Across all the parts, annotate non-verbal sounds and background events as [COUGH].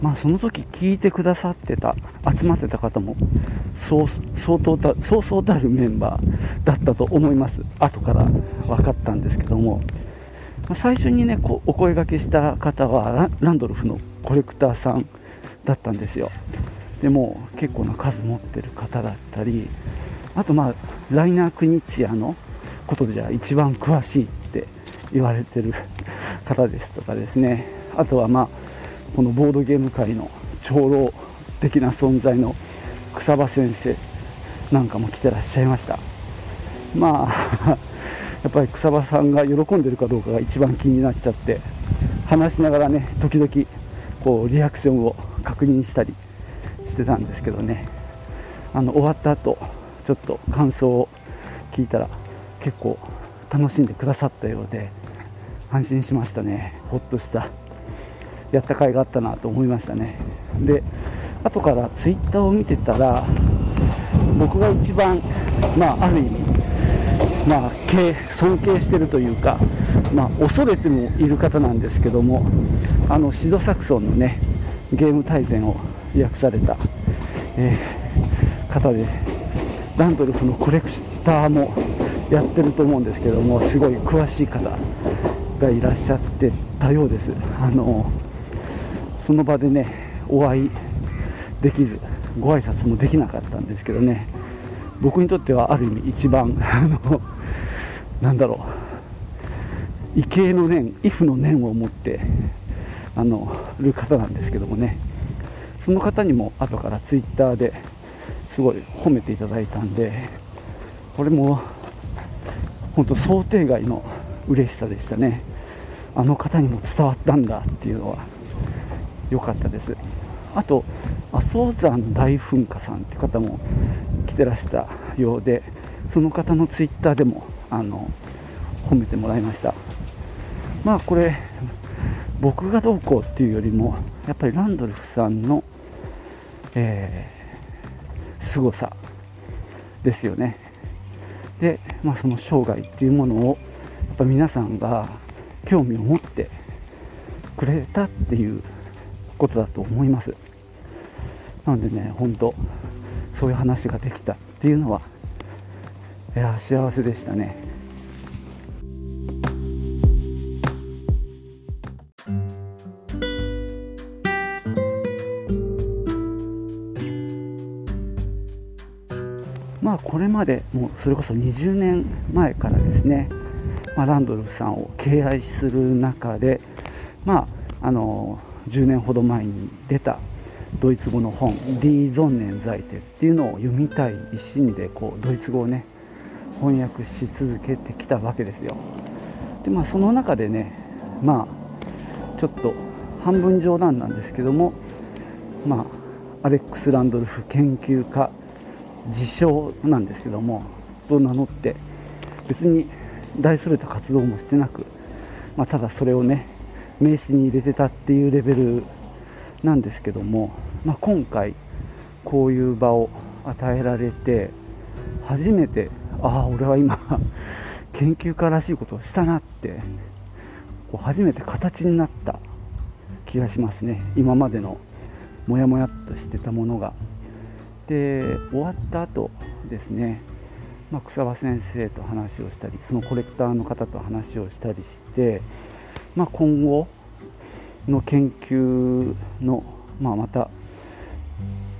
まあその時聞いてくださってた集まってた方もそう相当たそうそうたるメンバーだったと思います。後から分かったんですけども、ま、最初にねこお声がけした方はランドルフのコレクターさんだったんですよ。でも結構な数持ってる方だったりあとまあライナー・クニチアのことでじゃ一番詳しいって言われてる方ですとかですね。あとはまあこのボードゲーム界の長老的な存在の草場先生なんかも来てらっしゃいました。まあ [LAUGHS] やっぱり草場さんが喜んでるかどうかが一番気になっちゃって話しながらね時々こうリアクションを確認したりしてたんですけどね。あの終わった後ちょっと感想を聞いたら結構楽しんでくださったようで安心しましたね。ほっとした。やった甲斐があったなと思いましたね。で後からツイッターを見てたら僕が一番まあある意味まあ尊敬してるというかまあ恐れてもいる方なんですけどもあのシドサクソンのねゲーム大全を訳された、えー、方でランドルフのコレクターもやってると思うんですけどもすごい詳しい方がいらっしゃってたようです。あのその場でねお会いできずご挨拶もできなかったんですけどね。僕にとってはある意味一番 [LAUGHS] あのなんだろう。畏敬の念畏怖の念を持ってあのる方なんですけどもね。その方にも後からツイッターですごい褒めていただいたんでこれも本当想定外の嬉しさでしたね。あの方にも伝わったんだっていうのは良かったです。あと阿蘇山大噴火さんって方も来てらしたようでその方のツイッターでもあの褒めてもらいました。まあこれ僕がどうこうっていうよりもやっぱりランドルフさんの、えー、凄さですよね。で、まあ、その生涯っていうものをやっぱ皆さんが興味を持ってくれたっていうことだと思います。なのでね本当そういう話ができたっていうのはいや幸せでしたね。まあこれまでもうそれこそ20年前からですね、まあ、ランドルフさんを敬愛する中でまああの10年ほど前に出たドイツ語の本「Die Sonnenseite」っていうのを読みたい一心でこうドイツ語をね翻訳し続けてきたわけですよ。でまあその中でねまあちょっと半分冗談なんですけどもまあアレックス・ランドルフ研究家自称なんですけどもと名乗って別に大それた活動もしてなく、まあ、ただそれをね名刺に入れてたっていうレベルなんですけども、まあ、今回こういう場を与えられて初めてああ俺は今 [LAUGHS] 研究家らしいことをしたなってこう初めて形になった気がしますね。今までのモヤモヤっとしてたものが。で終わった後ですね、まあ、草場先生と話をしたりそのコレクターの方と話をしたりして、まあ、今後の研究の、まあ、また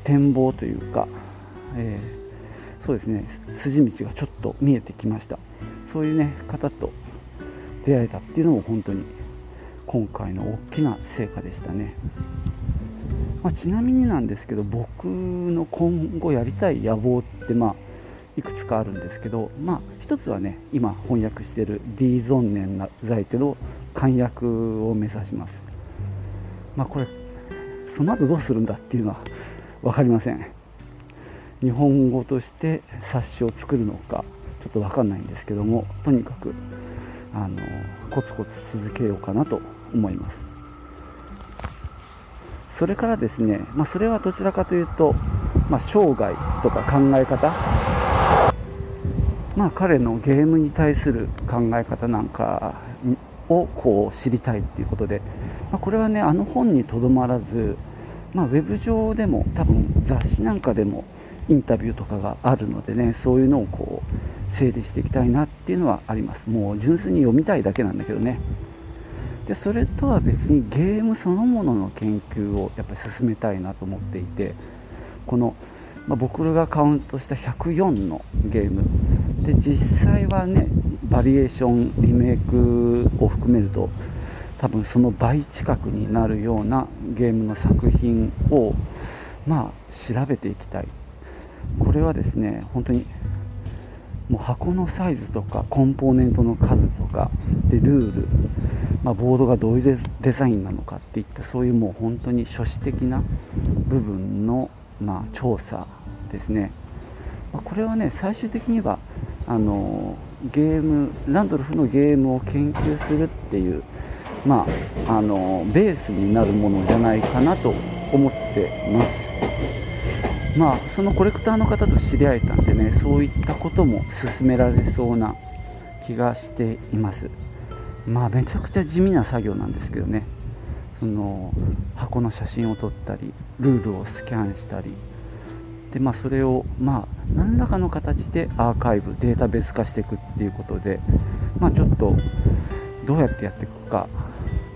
展望というか、えー、そうですね筋道がちょっと見えてきました。そういうね方と出会えたっていうのも本当に今回の大きな成果でしたね、まあ、ちなみになんですけど僕の今後やりたい野望ってまあいくつかあるんですけど、まあ、一つはね今翻訳してる「ディーゾンネンザイテ」の簡訳を目指します。まあ、これその後どうするんだっていうのは分かりません。日本語として冊子を作るのかちょっと分かんないんですけどもとにかくあのコツコツ続けようかなと思います。それからですね、まあ、それはどちらかというと、まあ、生涯とか考え方。まあ彼のゲームに対する考え方なんかをこう知りたいっていうことで、まあ、これはねあの本にとどまらずまあ、ウェブ上でも多分雑誌なんかでもインタビューとかがあるのでねそういうのをこう整理していきたいなっていうのはあります。もう純粋に読みたいだけなんだけどね。でそれとは別にゲームそのものの研究をやっぱり進めたいなと思っていてこの、まあ、僕がカウントした104のゲーム。で実際はねバリエーションリメイクを含めると多分その倍近くになるようなゲームの作品をまあ調べていきたい。これはですね本当にもう箱のサイズとかコンポーネントの数とかでルール、まあ、ボードがどういうデザインなのかっていったそういうもう本当に初史的な部分の、まあ、調査ですね、まあ、これはね最終的にはあのゲームランドルフのゲームを研究するっていうまあ、あのベースになるものじゃないかなと思ってます。まあ、そのコレクターの方と知り合えたんでねそういったことも進められそうな気がしていますまあめちゃくちゃ地味な作業なんですけどねその箱の写真を撮ったりルールをスキャンしたりでまあそれをまあ何らかの形でアーカイブデータベース化していくっていうことでまあちょっとどうやってやっていくか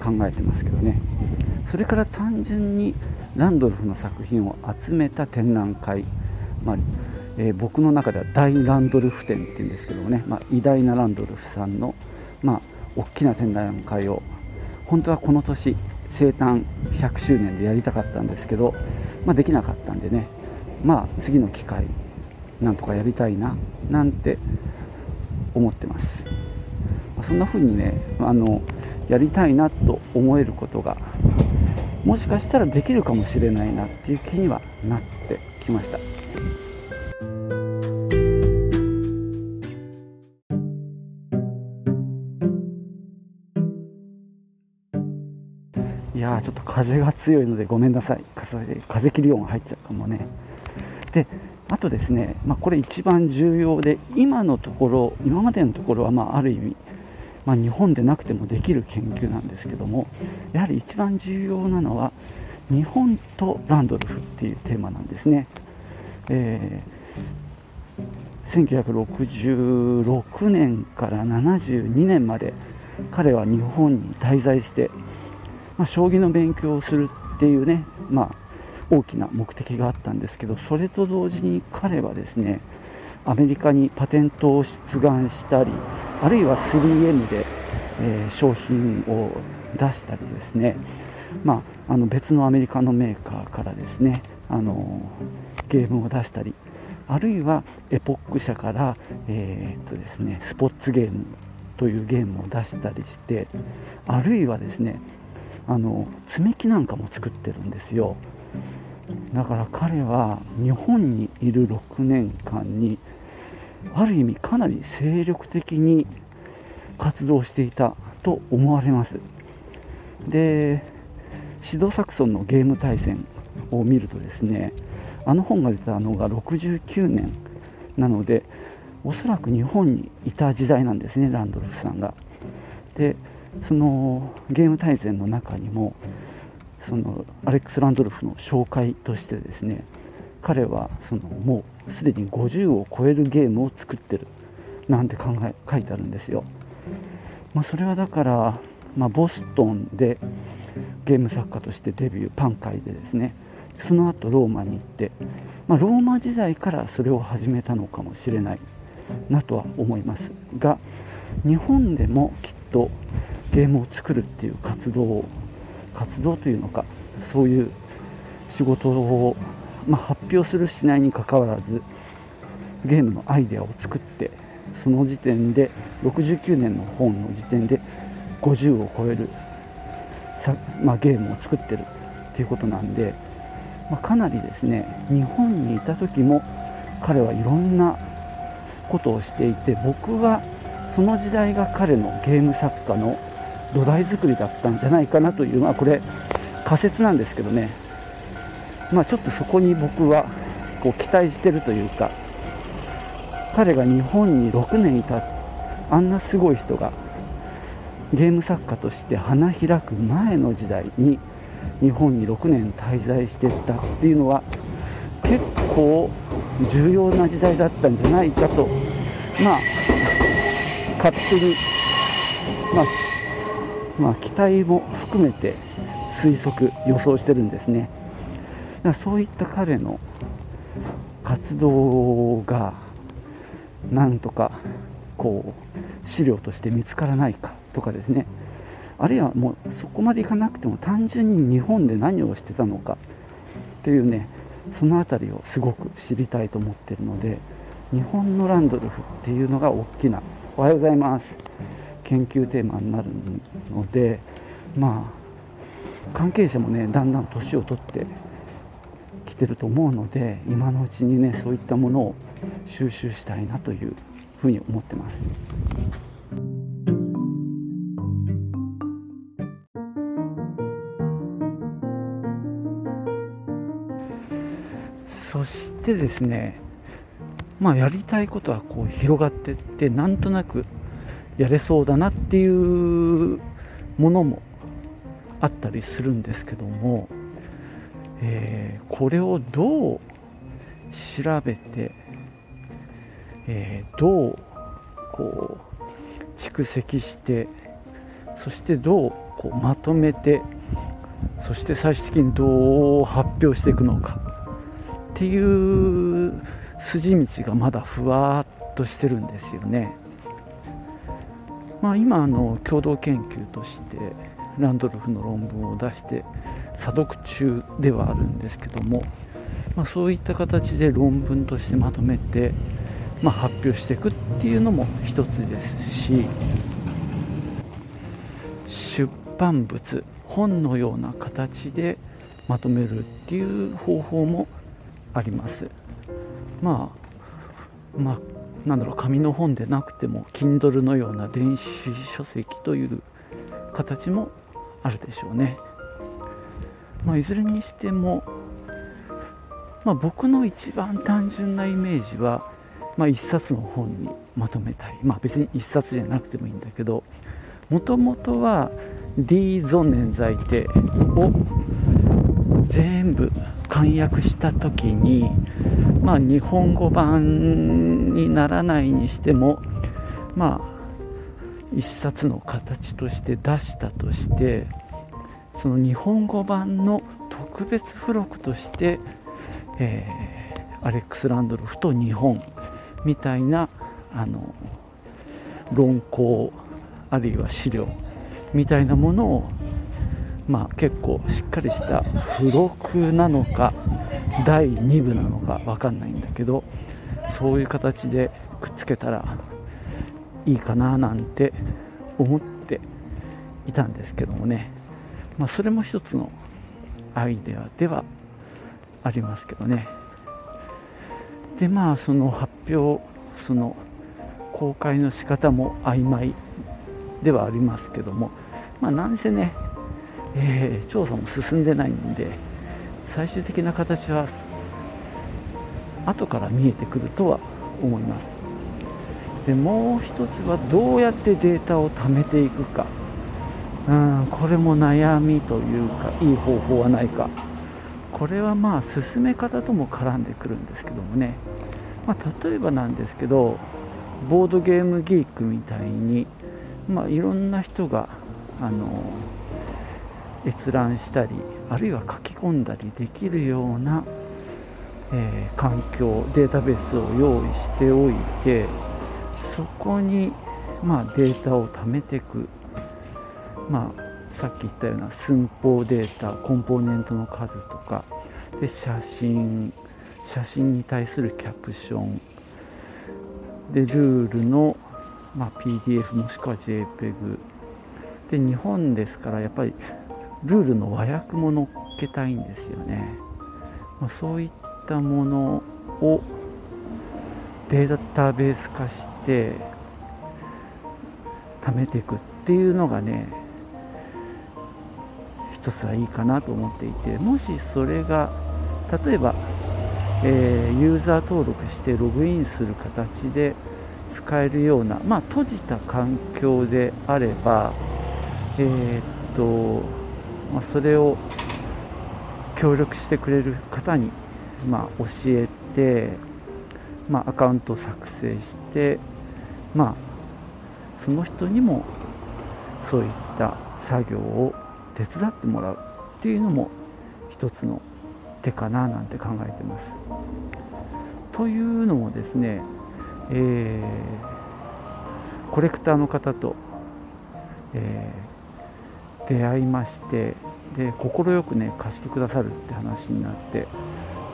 考えてますけどね。それから単純にランドルフの作品を集めた展覧会、まあえー、僕の中では大ランドルフ展っていうんですけどもね、まあ、偉大なランドルフさんの、まあ、大きな展覧会を本当はこの年生誕100周年でやりたかったんですけど、まあ、できなかったんでねまあ次の機会なんとかやりたいななんて思ってます、ま、そんな風にねあのやりたいなと思えることがもしかしたらできるかもしれないなっていう気にはなってきました。いやちょっと風が強いのでごめんなさい。風風切り音入っちゃうかもね。であとですね、まあ、これ一番重要で今のところ今までのところはまあある意味まあ、日本でなくてもできる研究なんですけどもやはり一番重要なのは日本とランドルフっていうテーマなんですね、えー、1966年から72年まで彼は日本に滞在して、まあ、将棋の勉強をするっていうね、まあ、大きな目的があったんですけどそれと同時に彼はですねアメリカにパテントを出願したりあるいは 3M で、えー、商品を出したりですね、まあ、あの別のアメリカのメーカーからですねあのゲームを出したりあるいはエポック社から、えー、っとですね、スポッツゲームというゲームを出したりしてあるいはですねあの積み木なんかも作ってるんですよ。だから彼は日本にいる6年間にある意味かなり精力的に活動していたと思われます。でシド・サクソンのゲーム対戦を見るとですねあの本が出たのが69年なのでおそらく日本にいた時代なんですねランドルフさんが。でそのゲーム対戦の中にもそのアレックス・ランドルフの紹介としてですね彼はそのもうすでに50を超えるゲームを作ってるなんて考え書いてあるんですよ、まあ、それはだから、まあ、ボストンでゲーム作家としてデビューパン会でですねその後ローマに行って、まあ、ローマ時代からそれを始めたのかもしれないなとは思いますが日本でもきっとゲームを作るっていう活動を活動というのかそういう仕事をまあ、発表するしないにかかわらずゲームのアイデアを作ってその時点で69年の本の時点で50を超えるさ、まあ、ゲームを作ってるっていうことなんで、まあ、かなりですね日本にいた時も彼はいろんなことをしていて僕はその時代が彼のゲーム作家の土台作りだったんじゃないかなというまあこれ仮説なんですけどね。まあ、ちょっとそこに僕はこう期待してるというか彼が日本に6年いたあんなすごい人がゲーム作家として花開く前の時代に日本に6年滞在してったっていうのは結構重要な時代だったんじゃないかとまあ勝手にまあ、まあ、期待も含めて推測予想してるんですね。だからそういった彼の活動がなんとかこう資料として見つからないかとかですね。あるいはもうそこまでいかなくても単純に日本で何をしてたのかっていうねその辺りをすごく知りたいと思ってるので日本のランドルフっていうのが大きな。おはようございます。研究テーマになるのでまあ関係者もねだんだん年を取ってきてると思うので今のうちにねそういったものを収集したいなというふうに思ってます。そしてですねまあやりたいことはこう広がってってなんとなくやれそうだなっていうものもあったりするんですけども、えー、これをどう調べて、えー、どうこう蓄積してそしてどうこうまとめてそして最終的にどう発表していくのかっていう筋道がまだふわっとしてるんですよね。まあ、今あの共同研究としてランドルフの論文を出して査読中ではあるんですけども、まあ、そういった形で論文としてまとめて、まあ、発表していくっていうのも一つですし出版物本のような形でまとめるっていう方法もあります。まあまあなんだろう紙の本でなくても Kindle のような電子書籍という形もあるでしょうね、まあ、いずれにしても、まあ、僕の一番単純なイメージは、まあ、1冊の本にまとめたい、まあ、別に1冊じゃなくてもいいんだけどもともとは D ゾネン在定を全部簡約した時に、まあ、日本語版にならないにしてもまあ一冊の形として出したとしてその日本語版の特別付録として、えー、アレックス・ランドルフと日本みたいなあの論考あるいは資料みたいなものをまあ、結構しっかりした付録なのか第2部なのか分かんないんだけどそういう形でくっつけたらいいかななんて思っていたんですけどもね、まあ、それも一つのアイデアではありますけどね。でまあその発表その公開の仕方も曖昧ではありますけども。まあ何せねえー、調査も進んでないんで最終的な形は後から見えてくるとは思います。でもう一つはどうやってデータを貯めていくか。うんこれも悩みというかいい方法はないか。これはまあ進め方とも絡んでくるんですけどもね、まあ、例えばなんですけどボードゲームギークみたいに、まあ、いろんな人があの閲覧したりあるいは書き込んだりできるような、えー、環境データベースを用意しておいてそこに、まあ、データを貯めていく、まあ、さっき言ったような寸法データコンポーネントの数とか。で写真。写真に対するキャプション。でルールの、まあ、PDF もしくは JPEG で日本ですからやっぱりルールの和訳も載っけたいんですよね、まあ、そういったものをデータベース化して貯めていくっていうのがね一つはいいかなと思っていてもしそれが例えば、えー、ユーザー登録してログインする形で使えるような、まあ、閉じた環境であれば、えー、っとまあ、それを協力してくれる方に、まあ、教えて、まあ、アカウントを作成して、まあ、その人にもそういった作業を手伝ってもらうっていうのも一つの手かななんて考えてます。というのもですね、えー、コレクターの方と、えー、出会いましてで快くね貸してくださるって話になって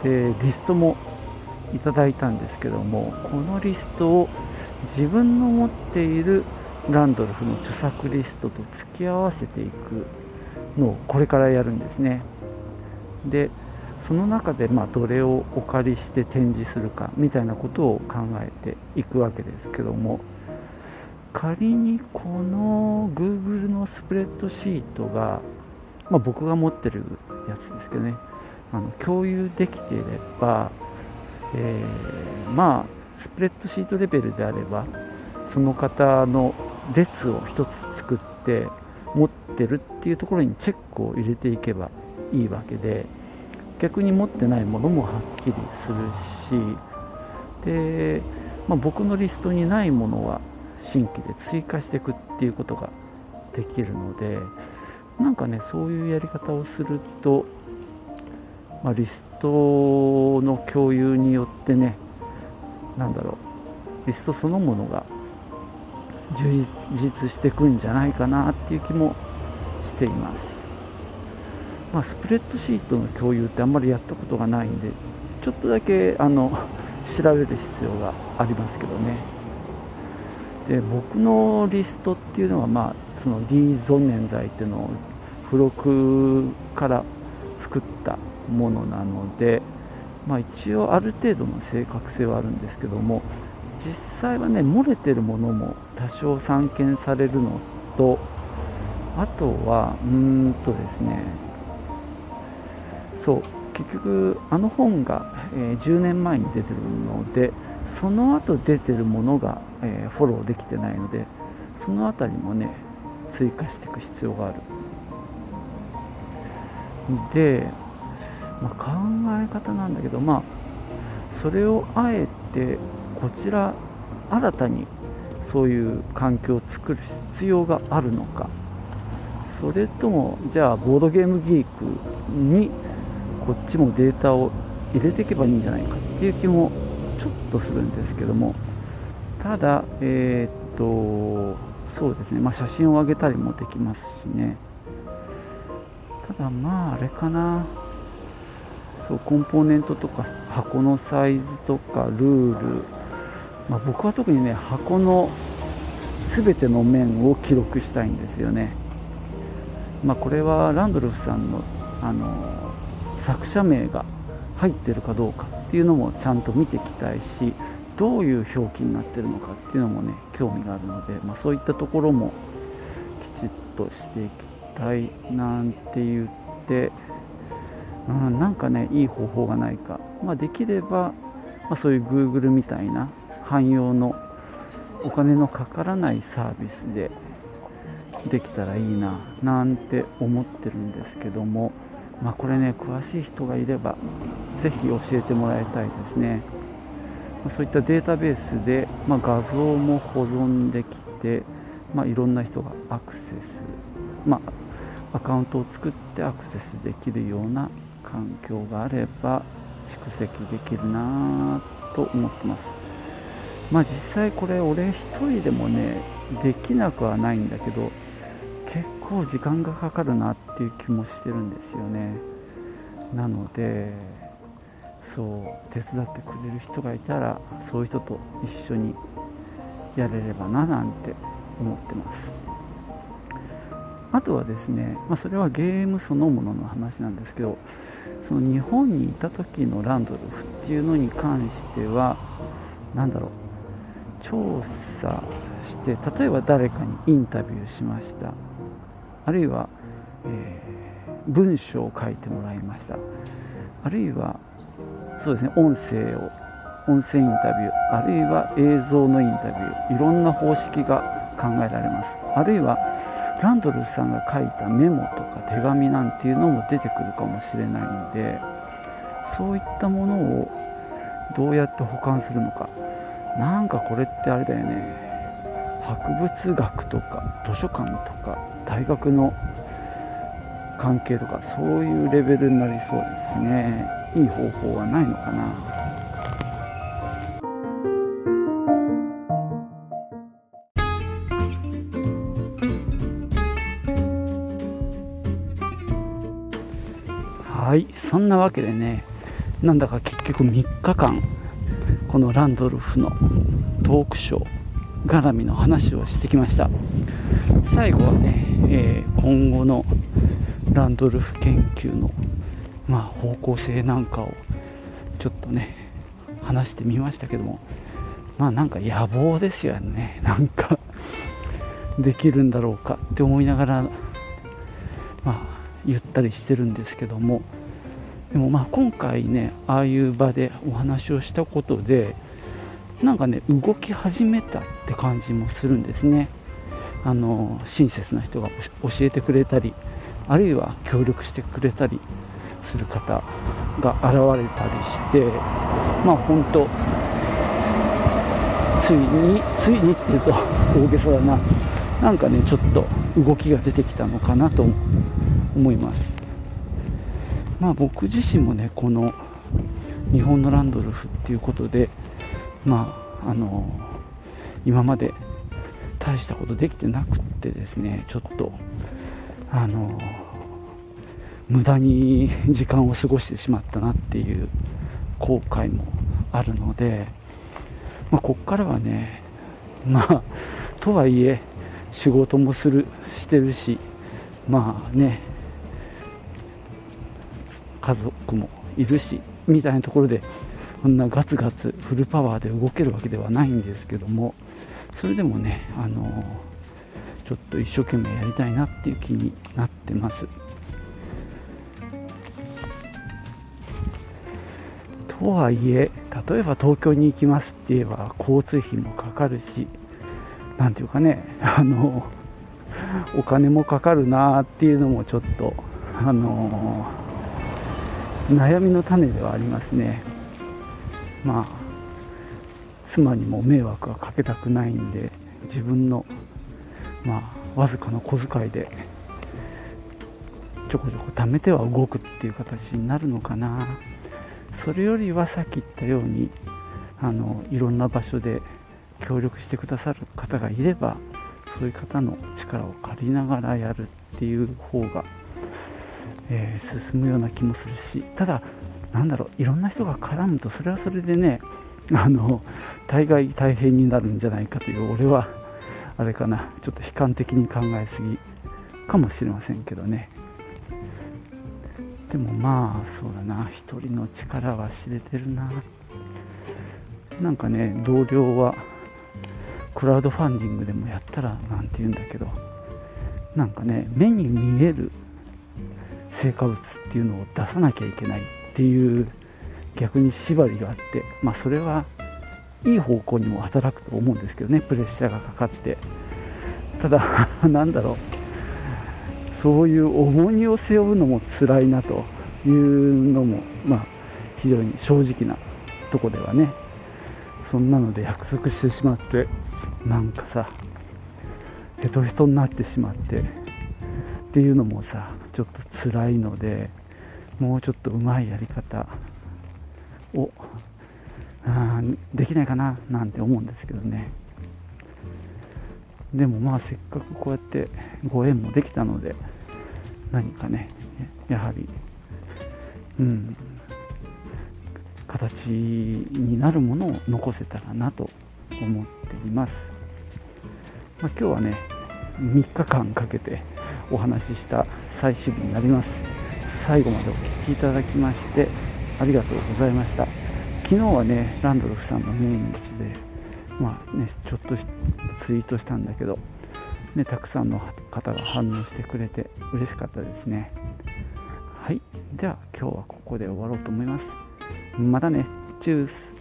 でリストもいただいたんですけどもこのリストを自分の持っているランドルフの著作リストと付き合わせていくのをこれからやるんですね。でその中でまどれをお借りして展示するかみたいなことを考えていくわけですけども仮にこの Google のスプレッドシートが、まあ、僕が持ってるやつですけどね。あの共有できていれば、えー、まあスプレッドシートレベルであればその方の列を1つ作って持ってるっていうところにチェックを入れていけばいいわけで逆に持ってないものもはっきりするしで、まあ、僕のリストにないものは新規で追加していくっていうことができるのでなんかねそういうやり方をすると、まあ、リストの共有によってね何だろうリストそのものが充実していくんじゃないかなっていう気もしています。まあ、スプレッドシートの共有ってあんまりやったことがないんでちょっとだけあの調べる必要がありますけどねで僕のリストっていうのは、まあ、その D 存念剤っていうのを付録から作ったものなので、まあ、一応ある程度の正確性はあるんですけども実際はね漏れてるものも多少散見されるのとあとはうーんとですねそう結局あの本が、えー、10年前に出てるのでその後出てるものが、えー、フォローできてないのでその辺りもね追加していく必要がある。で、まあ、考え方なんだけどまあそれをあえてこちら新たにそういう環境を作る必要があるのか。それともじゃあボードゲームギークにこっちもデータを入れていけばいいんじゃないかっていう気もちょっとするんですけども。ただえー、っとそうですね。まあ、写真を上げたりもできますしね。ただまああれかな。そうコンポーネントとか箱のサイズとかルール。まあ、僕は特にね箱の全ての面を記録したいんですよね、まあ、これはランドルフさんのあの作者名が入ってるかどうかっていうのもちゃんと見ていきたいしどういう表記になってるのかっていうのもね興味があるので、まあ、そういったところもきちっとしていきたいなんて言って、うん、なんかねいい方法がないか、まあ、できれば、まあ、そういう Google みたいな汎用のお金のかからないサービスでできたらいいななんて思ってるんですけども。まあこれね詳しい人がいれば是非教えてもらいたいですね。そういったデータベースで、まあ、画像も保存できて、まあ、いろんな人がアクセス、まあ、アカウントを作ってアクセスできるような環境があれば蓄積できるなと思ってます。まあ実際これ俺一人でもねできなくはないんだけど結構時間がかかるなっていう気もしてるんですよねなのでそう手伝ってくれる人がいたらそういう人と一緒にやれればななんて思ってますあとはですね、まあ、それはゲームそのものの話なんですけどその日本にいた時のランドルフっていうのに関しては何だろう調査して例えば誰かにインタビューしました。あるいは、えー、文章を書いてもらいました。あるいはそうですね音声を音声インタビューあるいは映像のインタビューいろんな方式が考えられます。あるいはランドルフさんが書いたメモとか手紙なんていうのも出てくるかもしれないんでそういったものをどうやって保管するのか。なんかこれってあれだよね。博物学とか図書館とか大学の関係とかそういうレベルになりそうですね。いい方法はないのかな。そんなわけでねなんだか結局3日間このランドルフのトークショー絡みの話をしてきました。最後はね、えー、今後のランドルフ研究の、まあ、方向性なんかをちょっとね話してみましたけどもまあなんか野望ですよね。なんかできるんだろうかって思いながらまあ言ったりしてるんですけどもでもまあ今回ねああいう場でお話をしたことでなんかね動き始めたって感じもするんですね。あの親切な人が教えてくれたりあるいは協力してくれたりする方が現れたりしてまあ本当ついについにっていうと [LAUGHS] 大げさだな。なんかねちょっと動きが出てきたのかなと思います。まあ僕自身もねこの日本のランドルフっていうことでまああの今まで大したことできてなくってですねちょっとあの無駄に時間を過ごしてしまったなっていう後悔もあるので、まあ、こっからはねまあとはいえ仕事もするしてるしまあね家族もいるしみたいなところでこんなガツガツフルパワーで動けるわけではないんですけどもそれでもねあのちょっと一生懸命やりたいなっていう気になってます。とはいえ例えば東京に行きますって言えば交通費もかかるし何ていうかねあのお金もかかるなっていうのもちょっとあの悩みの種ではありますね。まあ妻にも迷惑はかけたくないんで自分のまあわずかな小遣いでちょこちょこ貯めては動くっていう形になるのかな。それよりはさっき言ったようにあのいろんな場所で協力してくださる方がいればそういう方の力を借りながらやるっていう方がえー、進むような気もするしただなんだろういろんな人が絡むとそれはそれでねあの大概大変になるんじゃないかという俺はあれかなちょっと悲観的に考えすぎかもしれませんけどね。でもまあそうだな一人の力は知れてるな。なんかね同僚はクラウドファンディングでもやったらなんて言うんだけどなんかね目に見える成果物っていうのを出さなきゃいけないっていう逆に縛りがあって、まあ、それはいい方向にも働くと思うんですけどねプレッシャーがかかって。ただなんだろうそういう重荷を背負うのも辛いなというのもまあ非常に正直なとこではねそんなので約束してしまってなんかさヘトヘトになってしまってっていうのもさちょっと辛いのでもうちょっとうまいやり方をあできないかななんて思うんですけどね。でもまあせっかくこうやってご縁もできたので何かねやはりうん形になるものを残せたらなと思っています、まあ、今日はね3日間かけてお話しした最終日になります。最後までお聴きいただきましてありがとうございました。昨日はねランドルフさんの命日でまあねちょっとツイートしたんだけどねたくさんの方が反応してくれて嬉しかったですね。はい。では今日はここで終わろうと思います。またね。チュース。